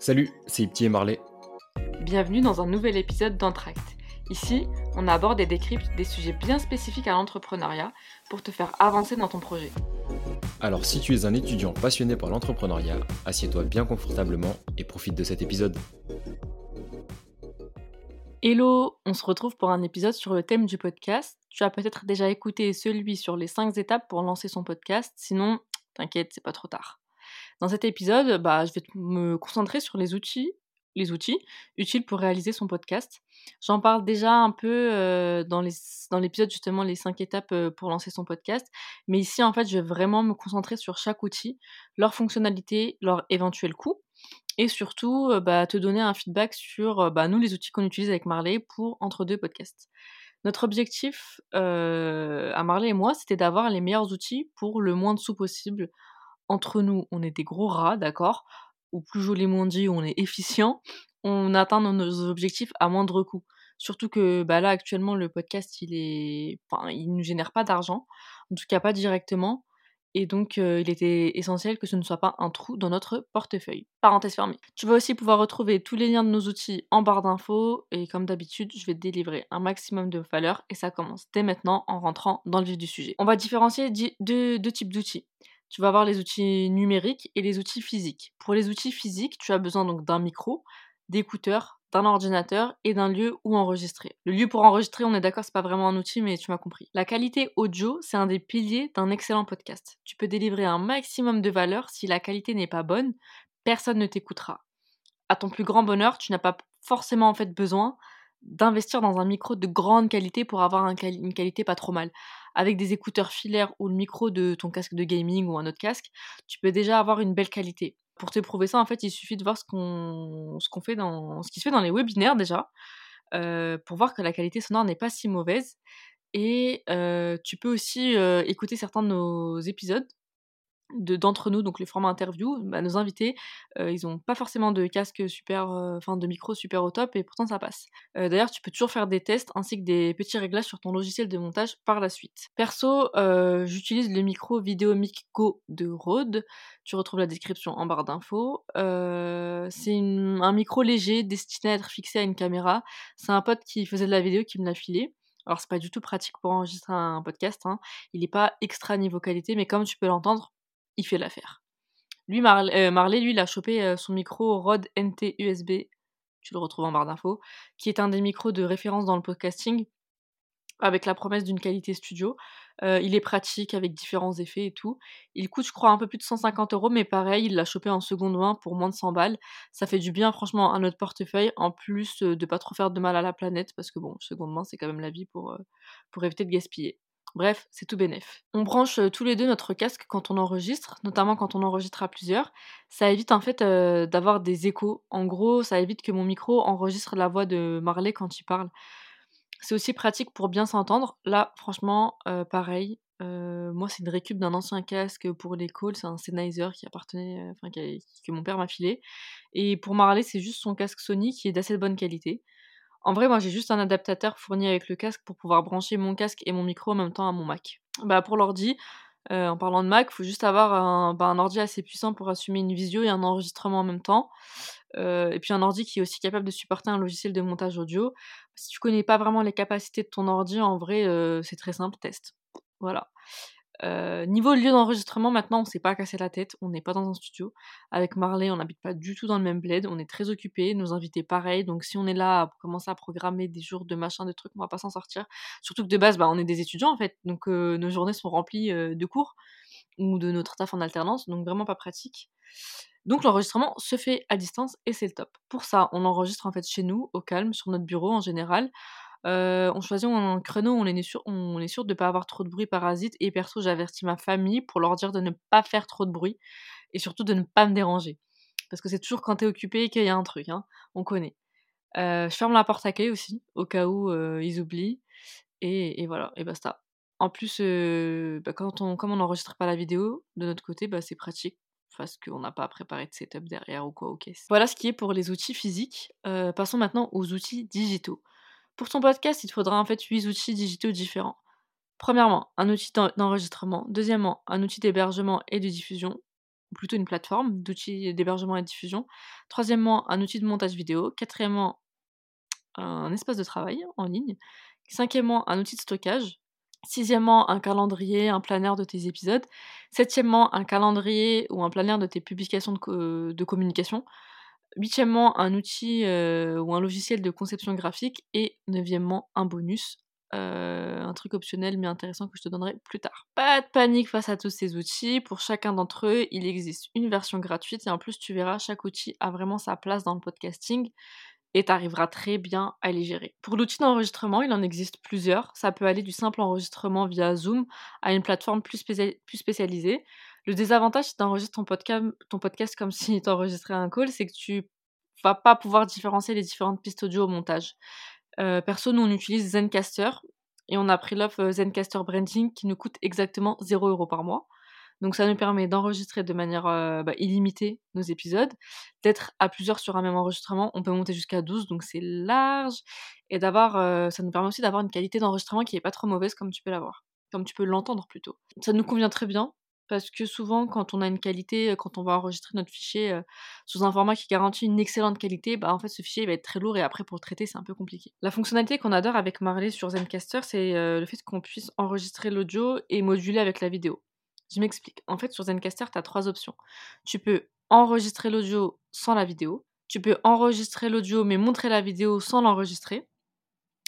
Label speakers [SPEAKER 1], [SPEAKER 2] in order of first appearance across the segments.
[SPEAKER 1] Salut, c'est Ipti et Marley.
[SPEAKER 2] Bienvenue dans un nouvel épisode d'Entract. Ici, on aborde et décrypte des sujets bien spécifiques à l'entrepreneuriat pour te faire avancer dans ton projet.
[SPEAKER 1] Alors si tu es un étudiant passionné par l'entrepreneuriat, assieds-toi bien confortablement et profite de cet épisode.
[SPEAKER 2] Hello, on se retrouve pour un épisode sur le thème du podcast. Tu as peut-être déjà écouté celui sur les 5 étapes pour lancer son podcast, sinon, t'inquiète, c'est pas trop tard. Dans cet épisode, bah, je vais me concentrer sur les outils, les outils utiles pour réaliser son podcast. J'en parle déjà un peu euh, dans, l'épisode justement les 5 étapes euh, pour lancer son podcast, mais ici en fait je vais vraiment me concentrer sur chaque outil, leur fonctionnalité, leur éventuel coût, et surtout euh, bah, te donner un feedback sur bah, nous les outils qu'on utilise avec Marley pour entre deux podcasts. Notre objectif à Marley et moi, c'était d'avoir les meilleurs outils pour le moins de sous possible entre nous, on est des gros rats, d'accord? Ou plus joliment dit, on est efficient, on atteint nos objectifs à moindre coût. Surtout que bah là, actuellement, le podcast, il est. Enfin, il ne génère pas d'argent, en tout cas pas directement. Et donc, euh, il était essentiel que ce ne soit pas un trou dans notre portefeuille. Parenthèse fermée. Tu vas aussi pouvoir retrouver tous les liens de nos outils en barre d'infos. Et comme d'habitude, je vais délivrer un maximum de valeur. Et ça commence dès maintenant en rentrant dans le vif du sujet. On va différencier deux types d'outils tu vas avoir les outils numériques et les outils physiques. Pour les outils physiques, tu as besoin donc d'un micro, d'écouteurs, d'un ordinateur et d'un lieu où enregistrer. Le lieu pour enregistrer, on est d'accord, c'est pas vraiment un outil, mais tu m'as compris. La qualité audio, c'est un des piliers d'un excellent podcast. Tu peux délivrer un maximum de valeur si la qualité n'est pas bonne, personne ne t'écoutera. À ton plus grand bonheur, tu n'as pas forcément besoin d'investir dans un micro de grande qualité pour avoir une qualité pas trop mal. Avec des écouteurs filaires ou le micro de ton casque de gaming ou un autre casque, tu peux déjà avoir une belle qualité. Pour te prouver ça, en fait, il suffit de voir ce qu'on fait dans qui se fait dans les webinaires déjà, euh, pour voir que la qualité sonore n'est pas si mauvaise. Et euh, tu peux aussi euh, écouter certains de nos épisodes d'entre nous, donc les formats interview, bah, nos invités, euh, ils ont pas forcément de casque super, euh, enfin de micro super au top et pourtant ça passe. Euh, d'ailleurs, tu peux toujours faire des tests ainsi que des petits réglages sur ton logiciel de montage par la suite. Perso, j'utilise le micro Videomic Go de Rode. Tu retrouves la description en barre d'infos. c'est un micro léger destiné à être fixé à une caméra. C'est un pote qui faisait de la vidéo qui me l'a filé. Alors c'est pas du tout pratique pour enregistrer un podcast, hein. il n'est pas extra niveau qualité, mais comme tu peux l'entendre, il fait l'affaire. Lui, euh, Marley, lui, il a chopé euh, son micro Rode NT USB, tu le retrouves en barre d'infos, qui est un des micros de référence dans le podcasting, avec la promesse d'une qualité studio. Euh, il est pratique avec différents effets et tout. Il coûte, je crois, un peu plus de 150 euros, mais pareil, il l'a chopé en seconde main pour moins de 100 balles. Ça fait du bien, franchement, à notre portefeuille, en plus de pas trop faire de mal à la planète, parce que bon, seconde main, c'est quand même la vie pour, pour éviter de gaspiller. Bref, c'est tout bénef. On branche tous les deux notre casque quand on enregistre, notamment quand on enregistre à plusieurs. Ça évite en fait d'avoir des échos. En gros, ça évite que mon micro enregistre la voix de Marley quand il parle. C'est aussi pratique pour bien s'entendre. Là, franchement, pareil. moi, c'est une récup d'un ancien casque pour les calls. C'est un Sennheiser qui appartenait, enfin, que mon père m'a filé. Et pour Marley, c'est juste son casque Sony qui est d'assez bonne qualité. En vrai, moi j'ai juste un adaptateur fourni avec le casque pour pouvoir brancher mon casque et mon micro en même temps à mon Mac. Bah pour l'ordi, euh, en parlant de Mac, il faut juste avoir un, bah, un, ordi assez puissant pour assumer une visio et un enregistrement en même temps. Euh, et puis un ordi qui est aussi capable de supporter un logiciel de montage audio. Si tu connais pas vraiment les capacités de ton ordi, en vrai, euh, c'est très simple, test. Voilà. Euh, niveau lieu d'enregistrement, maintenant, on s'est pas cassé la tête, on n'est pas dans un studio. Avec Marley, on n'habite pas du tout dans le même bled, on est très occupés, nos invités pareil, donc si on est là pour commencer à programmer des jours de machin, de trucs, on va pas s'en sortir. Surtout que de base, bah, on est des étudiants en fait, donc euh, nos journées sont remplies euh, de cours ou de notre taf en alternance, donc vraiment pas pratique. Donc l'enregistrement se fait à distance et c'est le top. Pour ça, on enregistre en fait chez nous, au calme, sur notre bureau en général. Euh, on choisit un créneau on est sûr, de ne pas avoir trop de bruit parasite. Et perso, j'avertis ma famille pour leur dire de ne pas faire trop de bruit et surtout de ne pas me déranger. Parce que c'est toujours quand t'es occupé qu'il y a un truc, hein. on connaît. Euh, je ferme la porte à aussi, au cas où euh, ils oublient. Et, voilà, et basta. En plus, bah, quand on, comme on n'enregistre pas la vidéo, de notre côté, bah, c'est pratique parce qu'on n'a pas préparé de setup derrière ou quoi, ok. Voilà ce qui est pour les outils physiques. passons maintenant aux outils digitaux. Pour ton podcast, il te faudra en fait 8 outils digitaux différents. Premièrement, un outil d'enregistrement. Deuxièmement, un outil d'hébergement et de diffusion. plutôt une plateforme d'outils d'hébergement et de diffusion. Troisièmement, un outil de montage vidéo. Quatrièmement, un espace de travail en ligne. Cinquièmement, un outil de stockage. Sixièmement, un calendrier, un planner de tes épisodes. Septièmement, un calendrier ou un planner de tes publications de, communication. Huitièmement, un outil ou un logiciel de conception graphique. Et neuvièmement, un bonus, un truc optionnel mais intéressant que je te donnerai plus tard. Pas de panique face à tous ces outils. Pour chacun d'entre eux, il existe une version gratuite et en plus, tu verras, chaque outil a vraiment sa place dans le podcasting et tu arriveras très bien à les gérer. Pour l'outil d'enregistrement, il en existe plusieurs. Ça peut aller du simple enregistrement via Zoom à une plateforme plus, spécialisée. Le désavantage si tu ton, podcast, comme si tu enregistrais un call, c'est que tu vas pas pouvoir différencier les différentes pistes audio au montage. Euh, perso, nous on utilise Zencaster et on a pris l'offre euh, Zencaster Branding qui nous coûte exactement 0 euros par mois. Donc ça nous permet d'enregistrer de manière euh, bah, illimitée nos épisodes, d'être à plusieurs sur un même enregistrement, on peut monter jusqu'à 12, donc c'est large, et d'avoir, euh, ça nous permet aussi d'avoir une qualité d'enregistrement qui n'est pas trop mauvaise comme tu peux l'avoir, comme tu peux l'entendre plutôt. Ça nous convient très bien, parce que souvent quand on a une qualité, quand on va enregistrer notre fichier euh, sous un format qui garantit une excellente qualité, bah en fait ce fichier va être très lourd et après pour le traiter c'est un peu compliqué. La fonctionnalité qu'on adore avec Marley sur Zencaster, c'est le fait qu'on puisse enregistrer l'audio et moduler avec la vidéo. Je m'explique. En fait, sur Zencaster, tu as trois options. Tu peux enregistrer l'audio sans la vidéo. Tu peux enregistrer l'audio mais montrer la vidéo sans l'enregistrer.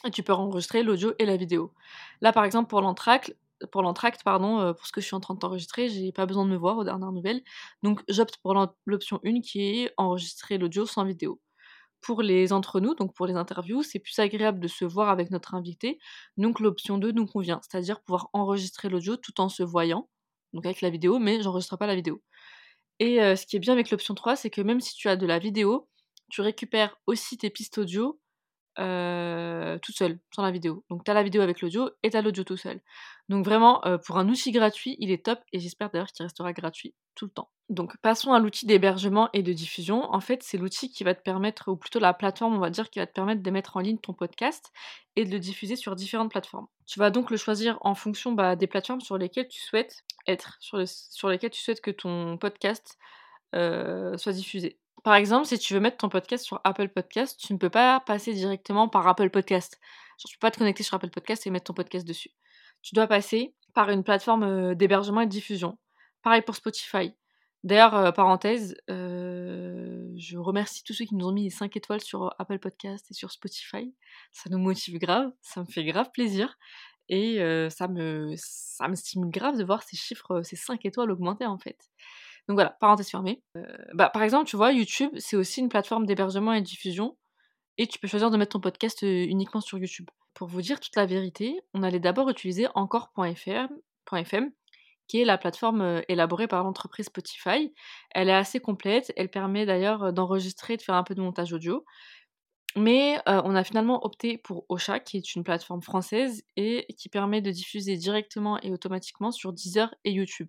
[SPEAKER 2] Et tu peux enregistrer l'audio et la vidéo. Là, par exemple, pour l'entracte, pour l'entracte, pardon, euh, pour ce que je suis en train de t'enregistrer, j'ai pas besoin de me voir aux dernières nouvelles. Donc, j'opte pour l'option 1 qui est enregistrer l'audio sans vidéo. Pour les entre nous, donc pour les interviews, c'est plus agréable de se voir avec notre invité. Donc, l'option 2 nous convient, c'est-à-dire pouvoir enregistrer l'audio tout en se voyant donc avec la vidéo, mais j'enregistre pas la vidéo. Et ce qui est bien avec l'option 3, c'est que même si tu as de la vidéo, tu récupères aussi tes pistes audio euh, tout seul, sans la vidéo. Donc tu as la vidéo avec l'audio et tu as l'audio tout seul. Donc vraiment, euh, pour un outil gratuit, il est top et j'espère d'ailleurs qu'il restera gratuit tout le temps. Donc passons à l'outil d'hébergement et de diffusion. En fait, c'est l'outil qui va te permettre, ou plutôt la plateforme, on va dire, qui va te permettre de mettre en ligne ton podcast et de le diffuser sur différentes plateformes. Tu vas donc le choisir en fonction bah, des plateformes sur lesquelles tu souhaites être, sur, lesquelles tu souhaites que ton podcast euh, soit diffusé. Par exemple, si tu veux mettre ton podcast sur Apple Podcast, tu ne peux pas passer directement par Apple Podcast. Je ne peux pas te connecter sur Apple Podcast et mettre ton podcast dessus. Tu dois passer par une plateforme euh, d'hébergement et de diffusion. Pareil pour Spotify. D'ailleurs, euh, parenthèse, euh, je remercie tous ceux qui nous ont mis les 5 étoiles sur Apple Podcast et sur Spotify. Ça nous motive grave, ça me fait grave plaisir. Et ça, me, ça stimule grave de voir ces chiffres, ces 5 étoiles augmenter en fait. Donc voilà, parenthèse fermée. Euh, bah, par exemple, tu vois, YouTube, c'est aussi une plateforme d'hébergement et de diffusion. Et tu peux choisir de mettre ton podcast euh, uniquement sur YouTube. Pour vous dire toute la vérité, on allait d'abord utiliser encore.fm, qui est la plateforme euh, élaborée par l'entreprise Spotify. Elle est assez complète, elle permet d'ailleurs d'enregistrer, de faire un peu de montage audio. Mais on a finalement opté pour Ocha, qui est une plateforme française et qui permet de diffuser directement et automatiquement sur Deezer et YouTube.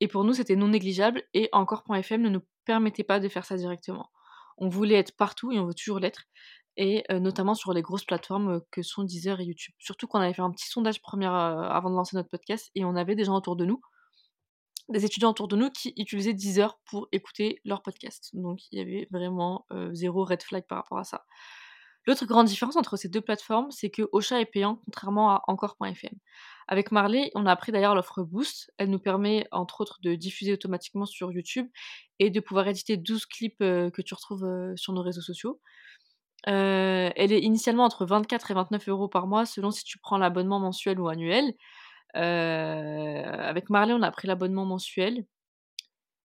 [SPEAKER 2] Et pour nous, c'était non négligeable et encore.fm ne nous permettait pas de faire ça directement. On voulait être partout et on veut toujours l'être, et notamment sur les grosses plateformes que sont Deezer et YouTube. Surtout qu'on avait fait un petit sondage première, avant de lancer notre podcast et on avait des gens autour de nous, des étudiants autour de nous qui utilisaient Deezer pour écouter leur podcast. Donc il y avait vraiment zéro red flag par rapport à ça. L'autre grande différence entre ces deux plateformes, c'est que Ocha est payant contrairement à encore.fm. Avec Marley, on a appris d'ailleurs l'offre Boost. Elle nous permet entre autres de diffuser automatiquement sur YouTube et de pouvoir éditer 12 clips euh, que tu retrouves euh, sur nos réseaux sociaux. Euh, elle est initialement entre 24 et 29 euros par mois selon si tu prends l'abonnement mensuel ou annuel. avec Marley, on a pris l'abonnement mensuel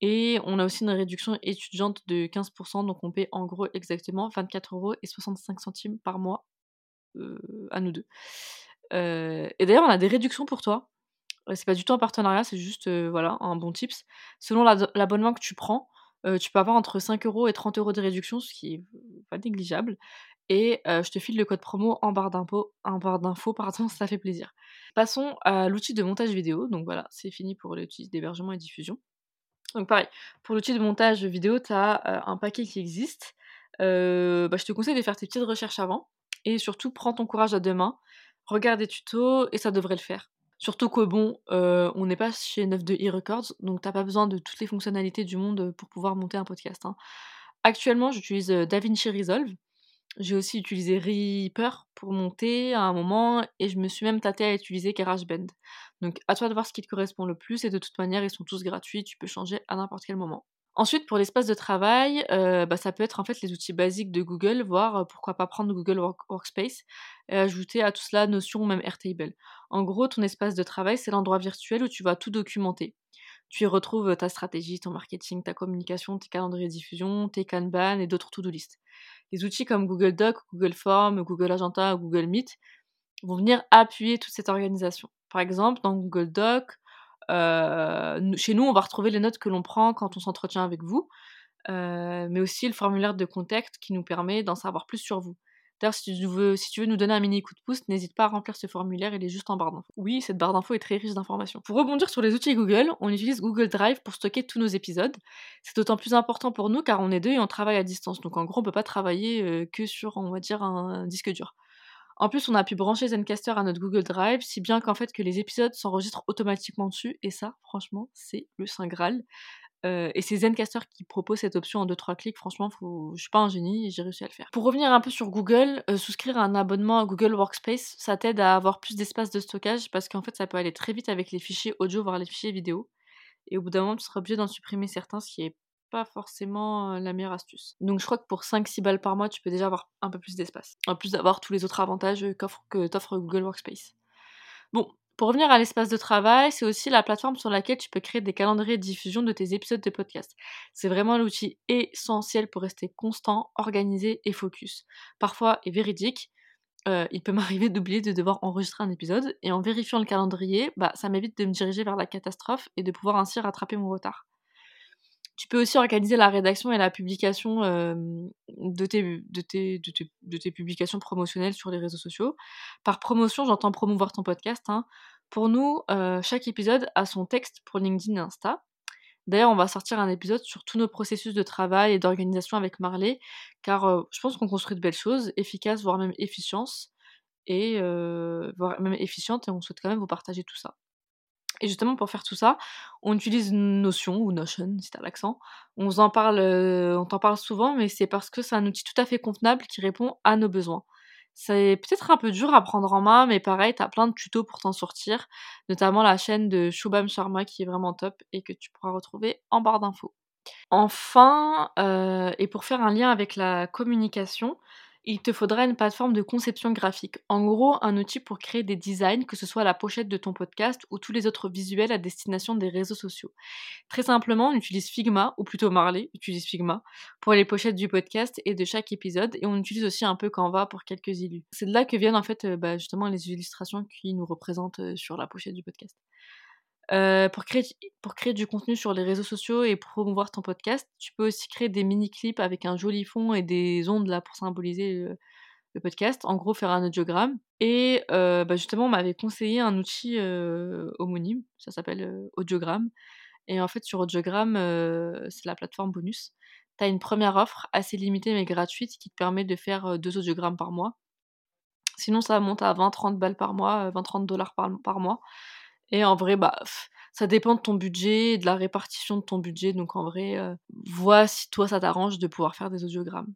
[SPEAKER 2] et on a aussi une réduction étudiante de 15%, donc on paie en gros exactement 24 euros et 65 centimes par mois à nous deux. et d'ailleurs, on a des réductions pour toi. C'est pas du tout un partenariat, c'est juste voilà, un bon tips. Selon l'abonnement que tu prends, tu peux avoir entre 5 euros et 30 euros de réduction, ce qui est pas négligeable. Et je te file le code promo en barre d'infos, en barre d'infos, pardon, ça fait plaisir. Passons à l'outil de montage vidéo. Donc voilà, c'est fini pour l'outil d'hébergement et diffusion. Donc pareil, pour l'outil de montage vidéo, tu as un paquet qui existe. bah, je te conseille de faire tes petites recherches avant. Et surtout, prends ton courage à deux mains, regarde des tutos et ça devrait le faire. Surtout que bon, on n'est pas chez 9 de e-records, donc t'as pas besoin de toutes les fonctionnalités du monde pour pouvoir monter un podcast. hein. Actuellement, j'utilise DaVinci Resolve. J'ai aussi utilisé Reaper pour monter à un moment et je me suis même tâtée à utiliser GarageBand. Donc à toi de voir ce qui te correspond le plus et de toute manière ils sont tous gratuits, tu peux changer à n'importe quel moment. Ensuite, pour l'espace de travail, euh, bah, ça peut être en fait les outils basiques de Google, voire euh, pourquoi pas prendre Google Workspace et ajouter à tout cela Notion ou même Airtable. En gros, ton espace de travail, c'est l'endroit virtuel où tu vas tout documenter. Tu y retrouves ta stratégie, ton marketing, ta communication, tes calendriers de diffusion, tes Kanban et d'autres to-do list. Les outils comme Google Doc, Google Form, Google Agenda Google Meet vont venir appuyer toute cette organisation. Par exemple, dans Google Doc, euh, chez nous, on va retrouver les notes que l'on prend quand on s'entretient avec vous, euh, mais aussi le formulaire de contact qui nous permet d'en savoir plus sur vous. D'ailleurs, si tu, veux, si tu veux nous donner un mini coup de pouce, n'hésite pas à remplir ce formulaire, il est juste en barre d'infos. Oui, cette barre d'infos est très riche d'informations. Pour rebondir sur les outils Google, on utilise Google Drive pour stocker tous nos épisodes. C'est d'autant plus important pour nous car on est deux et on travaille à distance. Donc en gros, on peut pas travailler euh, que sur, on va dire, un disque dur. En plus, on a pu brancher Zencaster à notre Google Drive, si bien qu'en fait que les épisodes s'enregistrent automatiquement dessus, et ça, franchement, c'est le Saint Graal. Euh, et c'est Zencaster qui propose cette option en 2-3 clics. Franchement, faut... je suis pas un génie j'ai réussi à le faire. Pour revenir un peu sur Google, euh, souscrire à un abonnement à Google Workspace, ça t'aide à avoir plus d'espace de stockage parce qu'en fait, ça peut aller très vite avec les fichiers audio, voire les fichiers vidéo. Et au bout d'un moment, tu seras obligé d'en supprimer certains, ce qui est pas forcément la meilleure astuce. Donc je crois que pour 5-6 balles par mois, tu peux déjà avoir un peu plus d'espace. En plus d'avoir tous les autres avantages que t'offre Google Workspace. Bon, pour revenir à l'espace de travail, c'est aussi la plateforme sur laquelle tu peux créer des calendriers de diffusion de tes épisodes de podcast. C'est vraiment l'outil essentiel pour rester constant, organisé et focus. Parfois, et véridique, il peut m'arriver d'oublier de devoir enregistrer un épisode, et en vérifiant le calendrier, bah, ça m'évite de me diriger vers la catastrophe et de pouvoir ainsi rattraper mon retard. Tu peux aussi organiser la rédaction et la publication de, tes, publications promotionnelles sur les réseaux sociaux. Par promotion, j'entends promouvoir ton podcast. Hein. Pour nous, chaque épisode a son texte pour LinkedIn et Insta. D'ailleurs, on va sortir un épisode sur tous nos processus de travail et d'organisation avec Marley, car je pense qu'on construit de belles choses, efficaces, voire même efficience, et voire même efficientes, et on souhaite quand même vous partager tout ça. Et justement, pour faire tout ça, on utilise Notion ou Notion, si t'as l'accent. On en parle, euh, on t'en parle souvent, mais c'est parce que c'est un outil tout à fait convenable qui répond à nos besoins. C'est peut-être un peu dur à prendre en main, mais pareil, t'as plein de tutos pour t'en sortir, notamment la chaîne de Shubham Sharma qui est vraiment top et que tu pourras retrouver en barre d'infos. Enfin, euh, et pour faire un lien avec la communication, il te faudra une plateforme de conception graphique. En gros, un outil pour créer des designs, que ce soit la pochette de ton podcast ou tous les autres visuels à destination des réseaux sociaux. Très simplement, on utilise Figma, ou plutôt Marley utilise Figma, pour les pochettes du podcast et de chaque épisode, et on utilise aussi un peu Canva pour quelques illus. C'est de là que viennent en fait euh, bah, justement les illustrations qui nous représentent euh, sur la pochette du podcast. Euh, pour, créer, pour créer du contenu sur les réseaux sociaux et promouvoir ton podcast, tu peux aussi créer des mini-clips avec un joli fond et des ondes là pour symboliser le, podcast. En gros, faire un audiogramme. Et euh, bah, justement, on m'avait conseillé un outil euh, homonyme, ça s'appelle Audiogramme. Et en fait, sur Audiogramme, c'est la plateforme bonus. Tu as une première offre assez limitée mais gratuite qui te permet de faire deux audiogrammes par mois. Sinon, ça monte à 20-30 balles par mois, 20-30 dollars par mois. Et en vrai, bah, ça dépend de ton budget et de la répartition de ton budget. Donc en vrai, euh, vois si toi ça t'arrange de pouvoir faire des audiogrammes.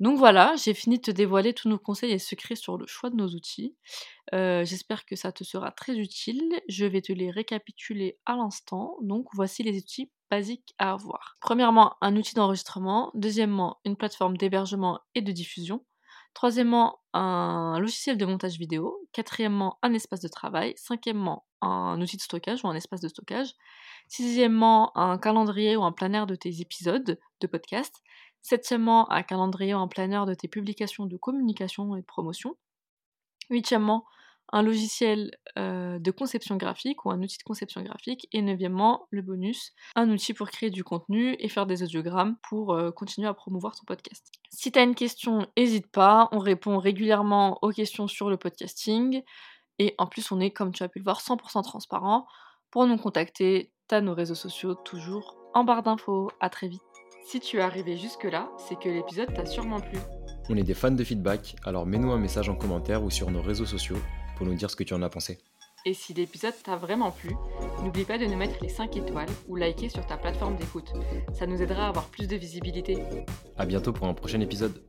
[SPEAKER 2] Donc voilà, j'ai fini de te dévoiler tous nos conseils et secrets sur le choix de nos outils. Euh, j'espère que ça te sera très utile. Je vais te les récapituler à l'instant. Donc voici les outils basiques à avoir. Premièrement, un outil d'enregistrement. Deuxièmement, une plateforme d'hébergement et de diffusion. Troisièmement, un logiciel de montage vidéo. Quatrièmement, un espace de travail. Cinquièmement, un outil de stockage ou un espace de stockage. Sixièmement, un calendrier ou un planner de tes épisodes de podcast. Septièmement, un calendrier ou un planner de tes publications de communication et de promotion. Huitièmement, un logiciel de conception graphique ou un outil de conception graphique. Et neuvièmement, le bonus, un outil pour créer du contenu et faire des audiogrammes pour continuer à promouvoir ton podcast. Si tu une question, n'hésite pas, on répond régulièrement aux questions sur le podcasting. Et en plus, on est, comme tu as pu le voir, 100% transparent. Pour nous contacter, tu nos réseaux sociaux toujours en barre d'infos. À très vite. Si tu es arrivé jusque-là, c'est que l'épisode t'a sûrement plu.
[SPEAKER 1] On est des fans de feedback, alors mets-nous un message en commentaire ou sur nos réseaux sociaux pour nous dire ce que tu en as pensé.
[SPEAKER 2] Et si l'épisode t'a vraiment plu, n'oublie pas de nous mettre les 5 étoiles ou liker sur ta plateforme d'écoute. Ça nous aidera à avoir plus de visibilité.
[SPEAKER 1] À bientôt pour un prochain épisode.